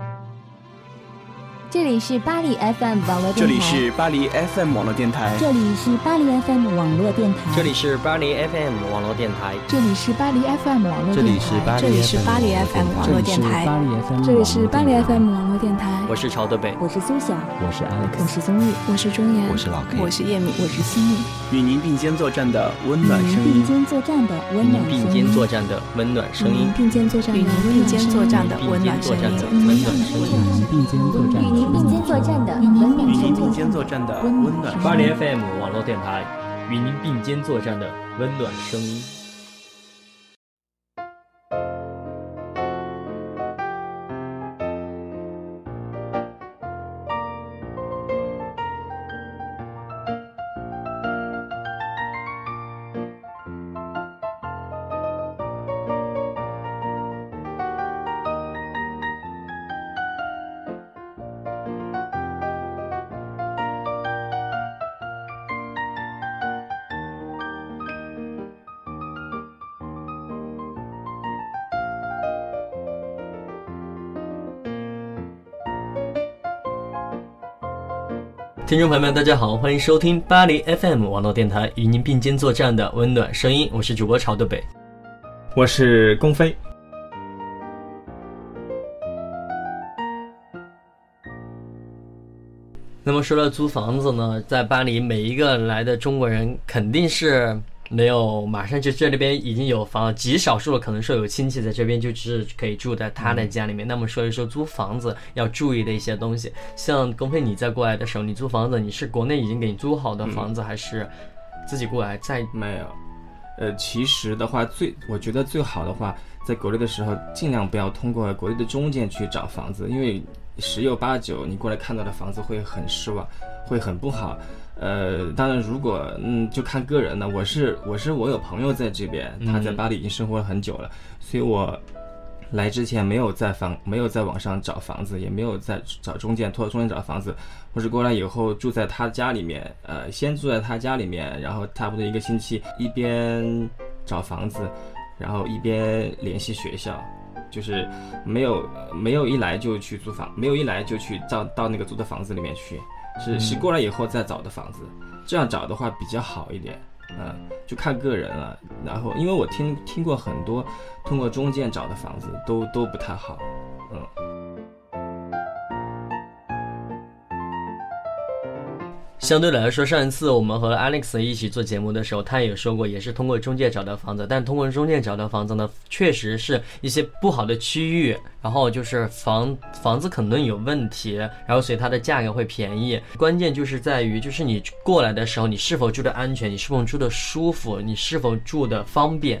thank you 这里是巴黎 FM 网络电台。这里是巴黎 FM 网络电台。这里是巴黎 FM 网络电台。这里是巴黎 FM 网络电台。这里是巴黎 FM 网络电台。这里是巴黎 FM 网络电台。这里是巴黎 FM 网络电台。我是曹德北，我是苏晓，我是 Alex，我是宗玉，我是钟岩，我是老 K，我是叶敏，我是西米。与您并肩作战的温暖声音。并肩作战的温暖声音。并肩作战的温暖声音。并肩作战的并肩作战的温暖声音。温暖声音。并肩作战。与您并肩作战。与您并肩作战的温暖，巴黎 FM 网络电台，与您并肩作战的温暖声音。听众朋友们，大家好，欢迎收听巴黎 FM 网络电台，与您并肩作战的温暖声音。我是主播朝德北，我是龚飞。那么说到租房子呢，在巴黎，每一个来的中国人肯定是。没有，马上就这里边已经有房了，极少数的可能说有亲戚在这边，就只是可以住在他的家里面。那么说一说租房子要注意的一些东西，像龚飞，你在过来的时候，你租房子，你是国内已经给你租好的房子，还是自己过来再？没有，呃，其实的话，最我觉得最好的话，在国内的时候，尽量不要通过国内的中介去找房子，因为十有八九你过来看到的房子会很失望，会很不好。呃，当然，如果嗯，就看个人了。我是我是我有朋友在这边，他在巴黎已经生活了很久了，所以我来之前没有在房没有在网上找房子，也没有在找中介托中介找房子，我是过来以后住在他家里面，呃，先住在他家里面，然后差不多一个星期，一边找房子，然后一边联系学校，就是没有没有一来就去租房，没有一来就去到到那个租的房子里面去。是是过来以后再找的房子，这样找的话比较好一点，嗯，就看个人了。然后，因为我听听过很多通过中介找的房子都都不太好，嗯。相对来说，上一次我们和 Alex 一起做节目的时候，他也说过，也是通过中介找到房子。但通过中介找到房子呢，确实是一些不好的区域，然后就是房房子可能有问题，然后所以它的价格会便宜。关键就是在于，就是你过来的时候，你是否住的安全，你是否住的舒服，你是否住的方便。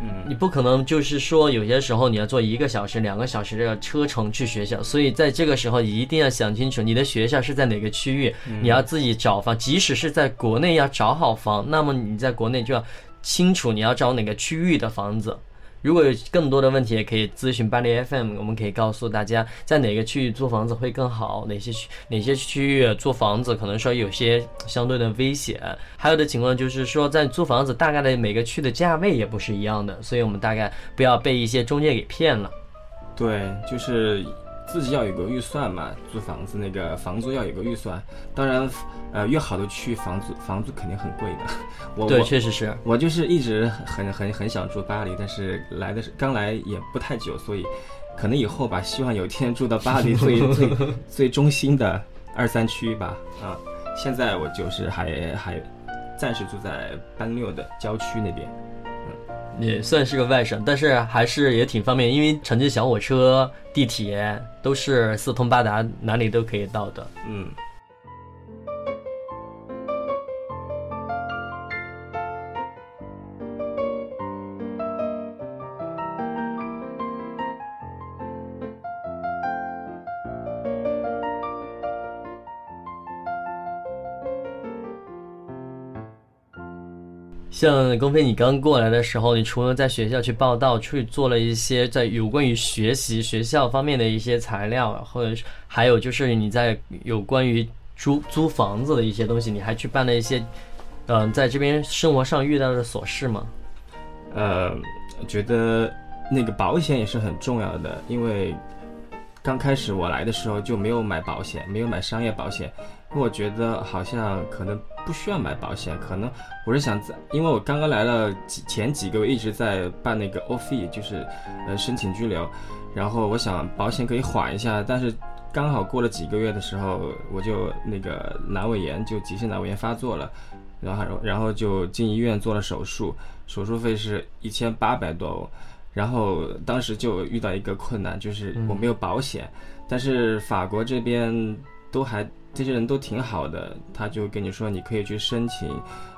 嗯，你不可能就是说有些时候你要坐一个小时、两个小时的车程去学校，所以在这个时候一定要想清楚你的学校是在哪个区域，你要自己找房。即使是在国内要找好房，那么你在国内就要清楚你要找哪个区域的房子。如果有更多的问题，也可以咨询巴黎 FM，我们可以告诉大家在哪个区域租房子会更好，哪些区哪些区域租房子可能说有些相对的危险。还有的情况就是说，在租房子大概的每个区的价位也不是一样的，所以我们大概不要被一些中介给骗了。对，就是。自己要有个预算嘛，租房子那个房租要有个预算。当然，呃，越好的区域房租房租肯定很贵的。我对，确实是我就是一直很很很想住巴黎，但是来的是刚来也不太久，所以可能以后吧，希望有一天住到巴黎 最最最中心的二三区吧。啊，现在我就是还还暂时住在班六的郊区那边。也算是个外省，但是还是也挺方便，因为城际小火车、地铁都是四通八达，哪里都可以到的。嗯。像龚飞，你刚过来的时候，你除了在学校去报道，去做了一些在有关于学习学校方面的一些材料，或者是还有就是你在有关于租租房子的一些东西，你还去办了一些，嗯，在这边生活上遇到的琐事吗？呃，觉得那个保险也是很重要的，因为刚开始我来的时候就没有买保险，没有买商业保险，因为我觉得好像可能不需要买保险，可能我是想在，因为我刚刚来了几前几个月一直在办那个 OFE，就是呃申请居留，然后我想保险可以缓一下，但是刚好过了几个月的时候，我就那个阑尾炎就急性阑尾炎发作了，然后然后就进医院做了手术，手术费是一千八百多欧。然后当时就遇到一个困难，就是我没有保险，但是法国这边都还这些人都挺好的，他就跟你说你可以去申请，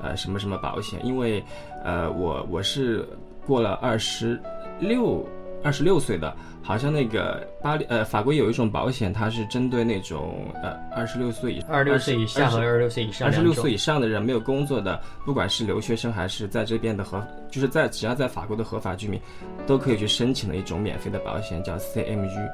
呃什么什么保险，因为呃我我是过了二十六二十六岁的。好像那个巴黎呃，法国有一种保险，它是针对那种呃二十六岁以二十六岁以下和二十六岁以上二十六岁以上的人没有工作的，不管是留学生还是在这边的合，就是在只要在法国的合法居民，都可以去申请的一种免费的保险，叫 CMU，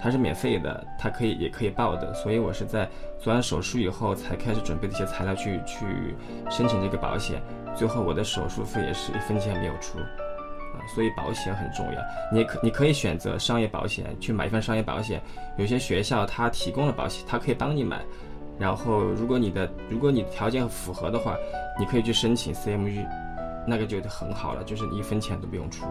它是免费的，它可以也可以报的。所以我是在做完手术以后才开始准备一些材料去去申请这个保险，最后我的手术费也是一分钱没有出。啊所以保险很重要，你可你可以选择商业保险去买一份商业保险，有些学校它提供了保险，它可以帮你买，然后如果你的如果你条件符合的话，你可以去申请 CMU，那个就很好了，就是你一分钱都不用出。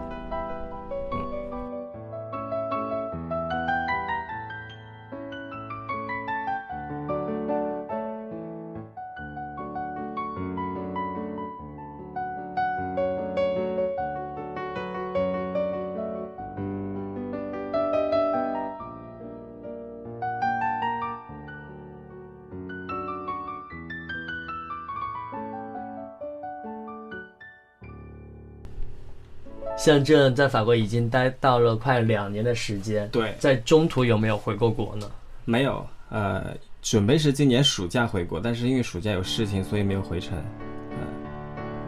像这在法国已经待到了快两年的时间，对，在中途有没有回过国呢？没有，呃，准备是今年暑假回国，但是因为暑假有事情，所以没有回城。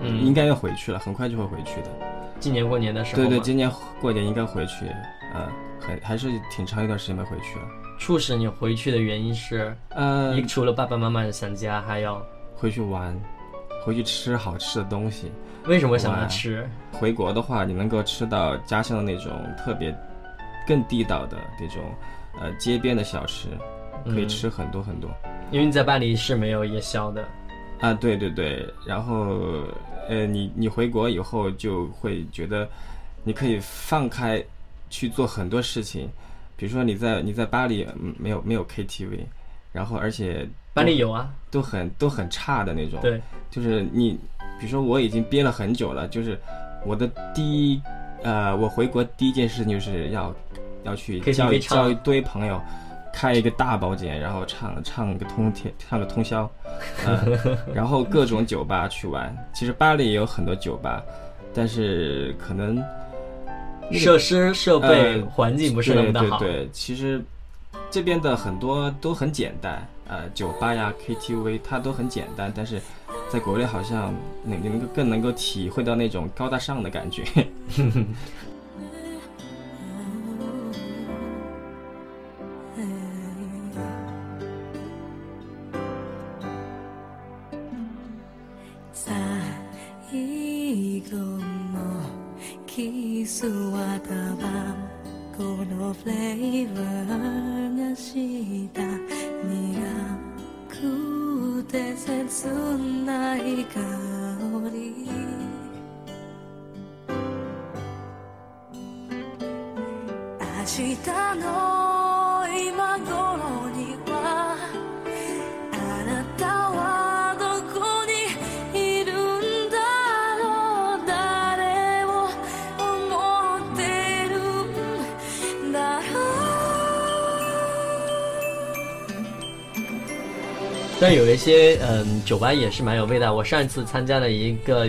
嗯，应该要回去了，很快就会回去的。今年过年的时候，对对，今年过年应该回去，呃，很还是挺长一段时间没回去了。促使你回去的原因是，呃，除了爸爸妈妈想家，还要回去玩，回去吃好吃的东西。为什么想要吃？回国的话，你能够吃到家乡的那种特别、更地道的那种，呃，街边的小吃，可以吃很多很多。因为你在巴黎是没有夜宵的。啊，对对对。然后，呃，你你回国以后就会觉得，你可以放开去做很多事情。比如说你在你在巴黎没有没有 KTV，然后而且巴黎有啊，都很都很差的那种。对，就是你。比如说我已经憋了很久了，就是我的第一，呃，我回国第一件事情就是要要去叫叫一堆朋友，开一个大包间，然后唱唱个通天，唱个通宵，然后各种酒吧去玩。其实巴黎也有很多酒吧，但是可能设施设备环境不是那么的好。对对对，其实这边的很多都很简单，呃，酒吧呀、KTV 它都很简单，但是。在国内好像能能够更能够体会到那种高大上的感觉。但有一些嗯。酒吧也是蛮有味道。我上一次参加了一个，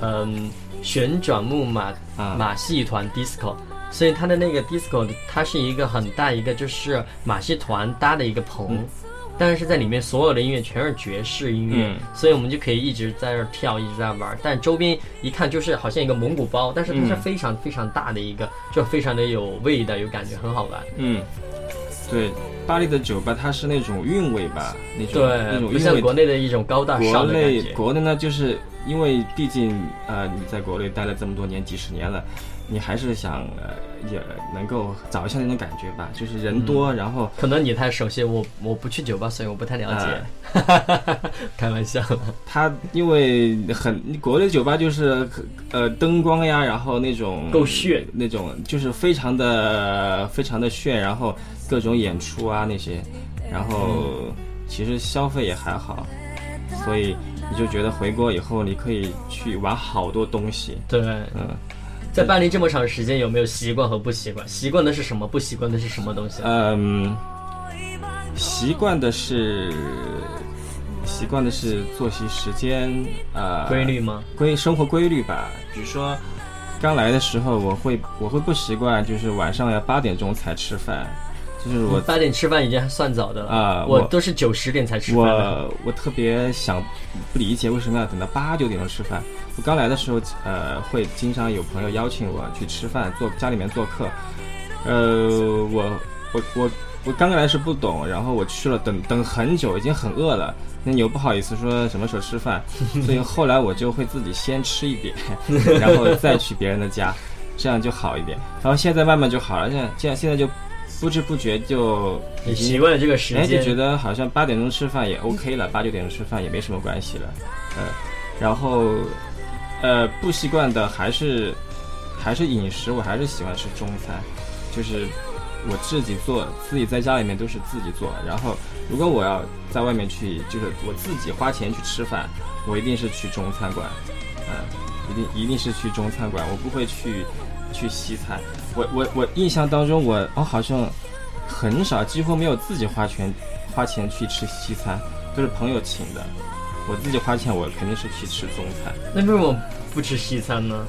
嗯，旋转木马马戏团 disco，所以它的那个 disco 它是一个很大一个就是马戏团搭的一个棚，但是在里面所有的音乐全是爵士音乐，所以我们就可以一直在那儿跳，一直在玩。但周边一看就是好像一个蒙古包，但是它是非常非常大的一个，就非常的有味道，有感觉，很好玩。嗯。对，巴黎的酒吧它是那种韵味吧，那种那种不像国内的一种高大上的国内国内呢，就是因为毕竟呃你在国内待了这么多年几十年了，你还是想呃也能够找一下那种感觉吧，就是人多，然后可能你太熟悉我，我不去酒吧，所以我不太了解。开玩笑，他因为很国内酒吧就是呃灯光呀，然后那种够炫，那种就是非常的非常的炫，然后各种演出啊那些，然后其实消费也还好，所以你就觉得回国以后你可以去玩好多东西。对，嗯，在巴黎这么长时间，有没有习惯和不习惯？习惯的是什么？不习惯的是什么东西？嗯，习惯的是。习惯的是作息时间，呃，规律吗？规生活规律吧。比如说，刚来的时候，我会我会不习惯，就是晚上要八点钟才吃饭，就是我八点吃饭已经算早的了啊。我都是九十点才吃饭。我我特别想不理解为什么要等到八九点钟吃饭。我刚来的时候，呃，会经常有朋友邀请我去吃饭，做家里面做客。呃，我我我我刚来是不懂，然后我去了，等等很久，已经很饿了。那你又不好意思说什么时候吃饭，所以后来我就会自己先吃一点，然后再去别人的家，这样就好一点。然后现在慢慢就好了，现在这样现在就不知不觉就习惯了这个时间，就觉得好像八点钟吃饭也 OK 了，八九点钟吃饭也没什么关系了，呃，然后呃不习惯的还是还是饮食，我还是喜欢吃中餐，就是我自己做，自己在家里面都是自己做，然后。如果我要在外面去，就是我自己花钱去吃饭，我一定是去中餐馆，嗯，一定一定是去中餐馆，我不会去去西餐。我我我印象当中，我我好像很少，几乎没有自己花钱花钱去吃西餐，都是朋友请的。我自己花钱，我肯定是去吃中餐。那为什么不吃西餐呢？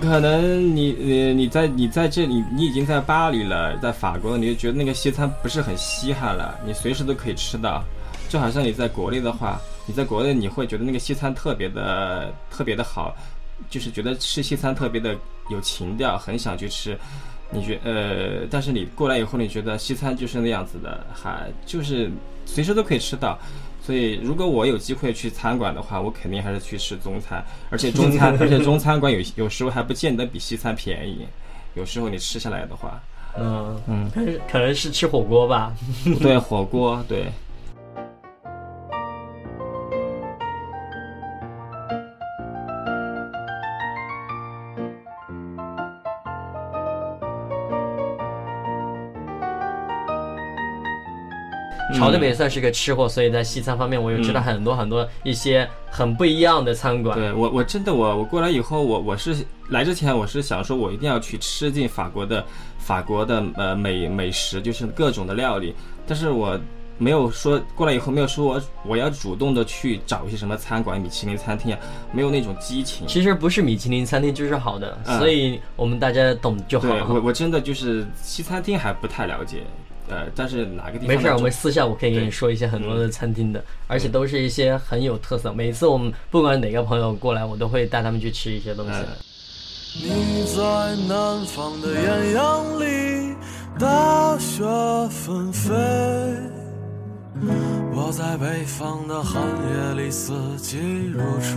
可能你你你在你在这里，你已经在巴黎了，在法国了，你就觉得那个西餐不是很稀罕了，你随时都可以吃到，就好像你在国内的话，你在国内你会觉得那个西餐特别的特别的好，就是觉得吃西餐特别的有情调，很想去吃。你觉呃，但是你过来以后，你觉得西餐就是那样子的，还就是随时都可以吃到。所以，如果我有机会去餐馆的话，我肯定还是去吃中餐。而且中餐，而且中餐馆有有时候还不见得比西餐便宜。有时候你吃下来的话，嗯嗯，可能可能是吃火锅吧。对，火锅对。朝这边也算是个吃货，所以在西餐方面，我又知道很多很多一些很不一样的餐馆。对我，我真的我我过来以后，我我是来之前我是想说，我一定要去吃尽法国的法国的呃美美食，就是各种的料理。但是我没有说过来以后没有说我我要主动的去找一些什么餐馆、米其林餐厅啊，没有那种激情。其实不是米其林餐厅就是好的，所以我们大家懂就好。我我真的就是西餐厅还不太了解。呃，但是哪个地方？没事，我们私下我可以跟你说一些很多的餐厅的，而且都是一些很有特色。每次我们不管哪个朋友过来，我都会带他们去吃一些东西。你在南方的艳阳里，大雪纷飞；我在北方的寒夜里，四季如春。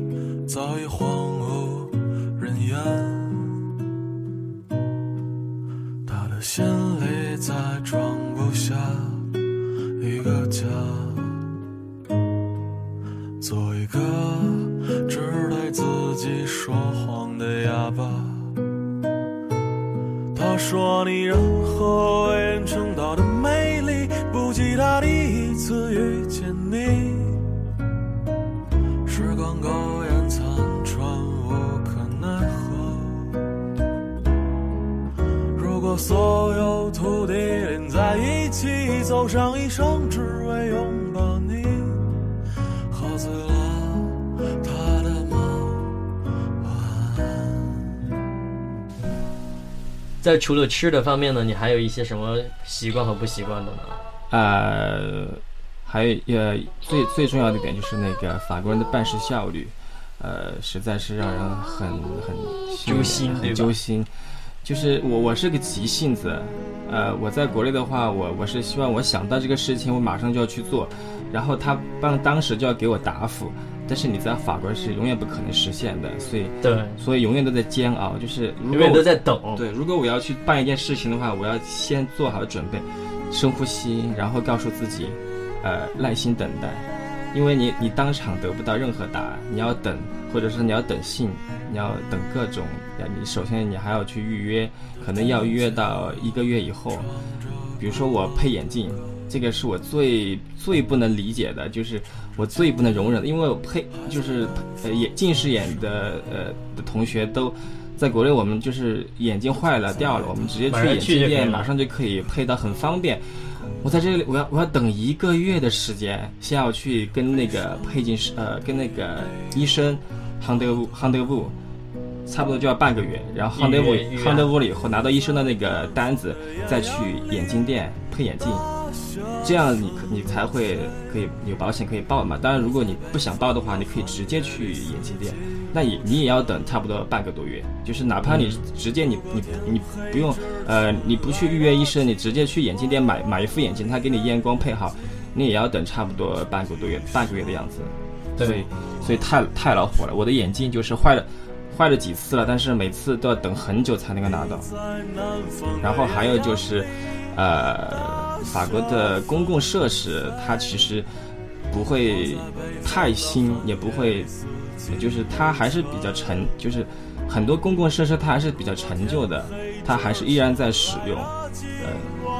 喝醉了他的梦，晚安。在除了吃的方面呢，你还有一些什么习惯和不习惯的呢？呃，还有呃，最最重要的一点就是那个法国人的办事效率，呃，实在是让人很很揪心，很揪心。就是我我是个急性子，呃，我在国内的话，我我是希望我想到这个事情，我马上就要去做，然后他当当时就要给我答复。但是你在法国是永远不可能实现的，所以对，所以永远都在煎熬，就是永远都在等。对，如果我要去办一件事情的话，我要先做好准备，深呼吸，然后告诉自己，呃，耐心等待，因为你你当场得不到任何答案，你要等，或者是你要等信，你要等各种，你首先你还要去预约，可能要预约到一个月以后，比如说我配眼镜。这个是我最最不能理解的，就是我最不能容忍的，因为我配就是呃眼近视眼的呃的同学都在国内，我们就是眼镜坏了掉了，我们直接去眼镜店马上就可以配到，很方便。我在这里，我要我要等一个月的时间，先要去跟那个配镜师呃跟那个医生杭德乌杭德乌，差不多就要半个月，然后杭德乌杭德乌了以后拿到医生的那个单子，再去眼镜店配眼镜。这样你你才会可以有保险可以报嘛？当然，如果你不想报的话，你可以直接去眼镜店，那也你也要等差不多半个多月。就是哪怕你直接你你你不用呃你不去预约医生，你直接去眼镜店买买一副眼镜，他给你验光配好，你也要等差不多半个多月半个月的样子。所以所以太太恼火了。我的眼镜就是坏了坏了几次了，但是每次都要等很久才能够拿到。然后还有就是呃。法国的公共设施，它其实不会太新，也不会，就是它还是比较陈，就是很多公共设施它还是比较陈旧的，它还是依然在使用，呃，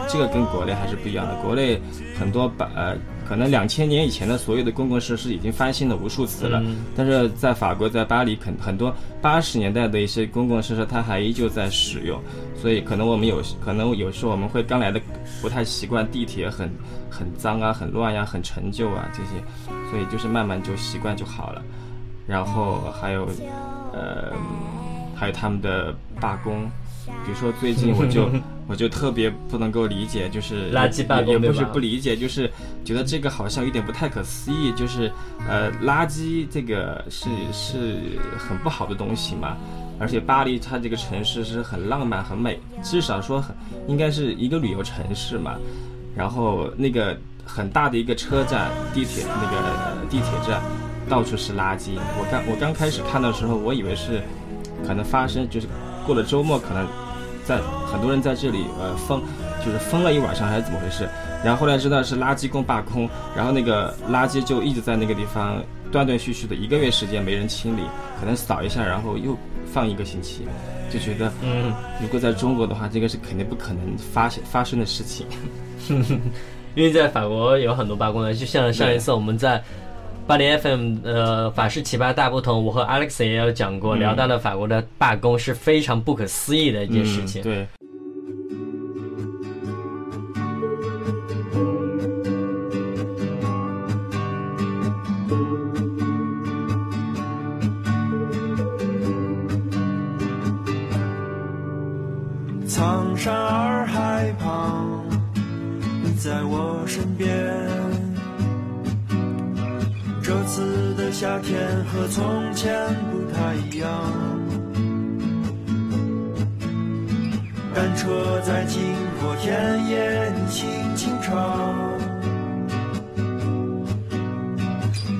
这个跟国内还是不一样的。国内很多把呃。可能两千年以前的所有的公共设施已经翻新了无数次了，但是在法国，在巴黎，很很多八十年代的一些公共设施，它还依旧在使用。所以可能我们有可能有时候我们会刚来的不太习惯地铁很很脏啊，很乱呀，很陈旧啊这些，所以就是慢慢就习惯就好了。然后还有，呃，还有他们的罢工。比如说最近我就我就特别不能够理解，就是垃圾罢工也不是不理解，就是觉得这个好像有点不太可思议。就是呃，垃圾这个是是很不好的东西嘛，而且巴黎它这个城市是很浪漫很美，至少说很应该是一个旅游城市嘛。然后那个很大的一个车站，地铁那个地铁站到处是垃圾。我刚我刚开始看的时候，我以为是可能发生就是。过了周末，可能在很多人在这里呃疯，就是疯了一晚上还是怎么回事？然后后来知道是垃圾工罢工，然后那个垃圾就一直在那个地方断断续续的一个月时间没人清理，可能扫一下，然后又放一个星期，就觉得嗯，如果在中国的话，这个是肯定不可能发发生的事情，因为在法国有很多罢工的，就像上一次我们在。巴黎 FM，呃，法式奇葩大不同。我和 Alex 也有讲过，聊到了法国的罢工是非常不可思议的一件事情。对。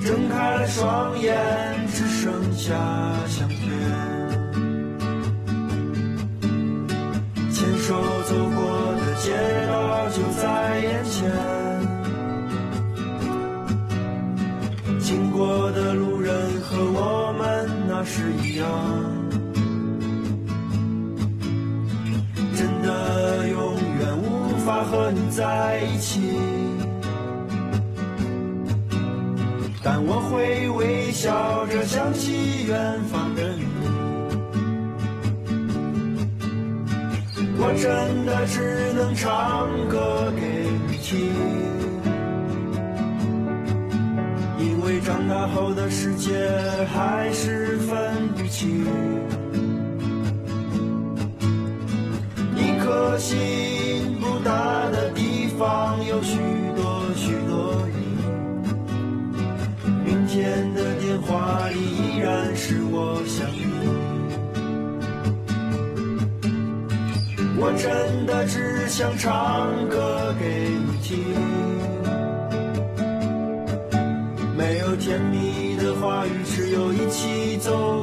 睁开了双眼，只剩下相片，牵手走过的街道就在眼前。经过的路人和我们那是一样，真的永远无法和你在一起，但我会微笑着想起远方的你，我真的只能唱歌给你听。因为长大后的世界还是分不清，想唱歌给你听，没有甜蜜的话语，只有一起走。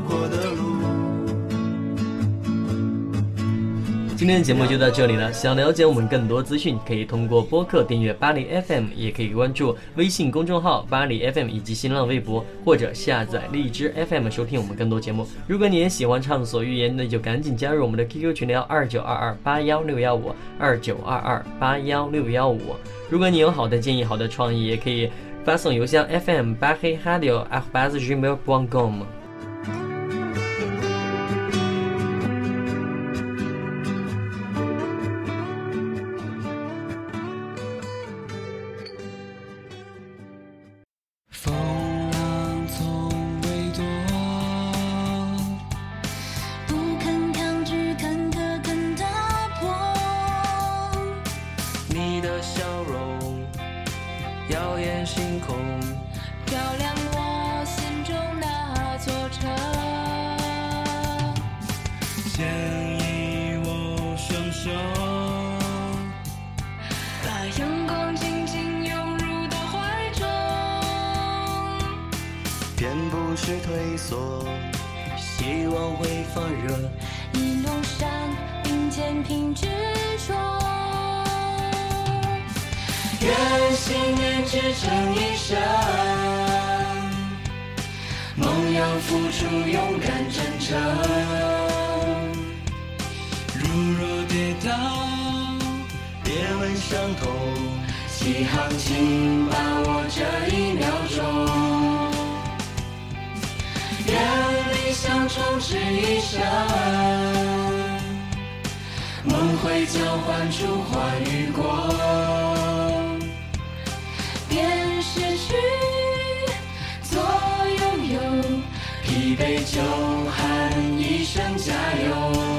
今天的节目就到这里了。想了解我们更多资讯，可以通过播客订阅巴黎 FM，也可以关注微信公众号巴黎 FM 以及新浪微博，或者下载荔枝 FM 收听我们更多节目。如果你也喜欢畅所欲言，那就赶紧加入我们的 QQ 群聊二九二二八幺六幺五二九二二八幺六幺五。如果你有好的建议、好的创意，也可以发送邮箱 FM 八黑哈迪 a 八 z gmail.com。星空，照亮我心中那座城。牵引我双手，把阳光紧紧拥入到怀中。便不是退缩，希望会发热。一路上并肩凭执着，愿信念支撑一生，梦要付出勇敢真诚。如若跌倒，别问伤痛，起航请把握这一秒钟。愿理想充斥一生，梦会交换出花与果。失去做拥有，疲惫就喊一声加油。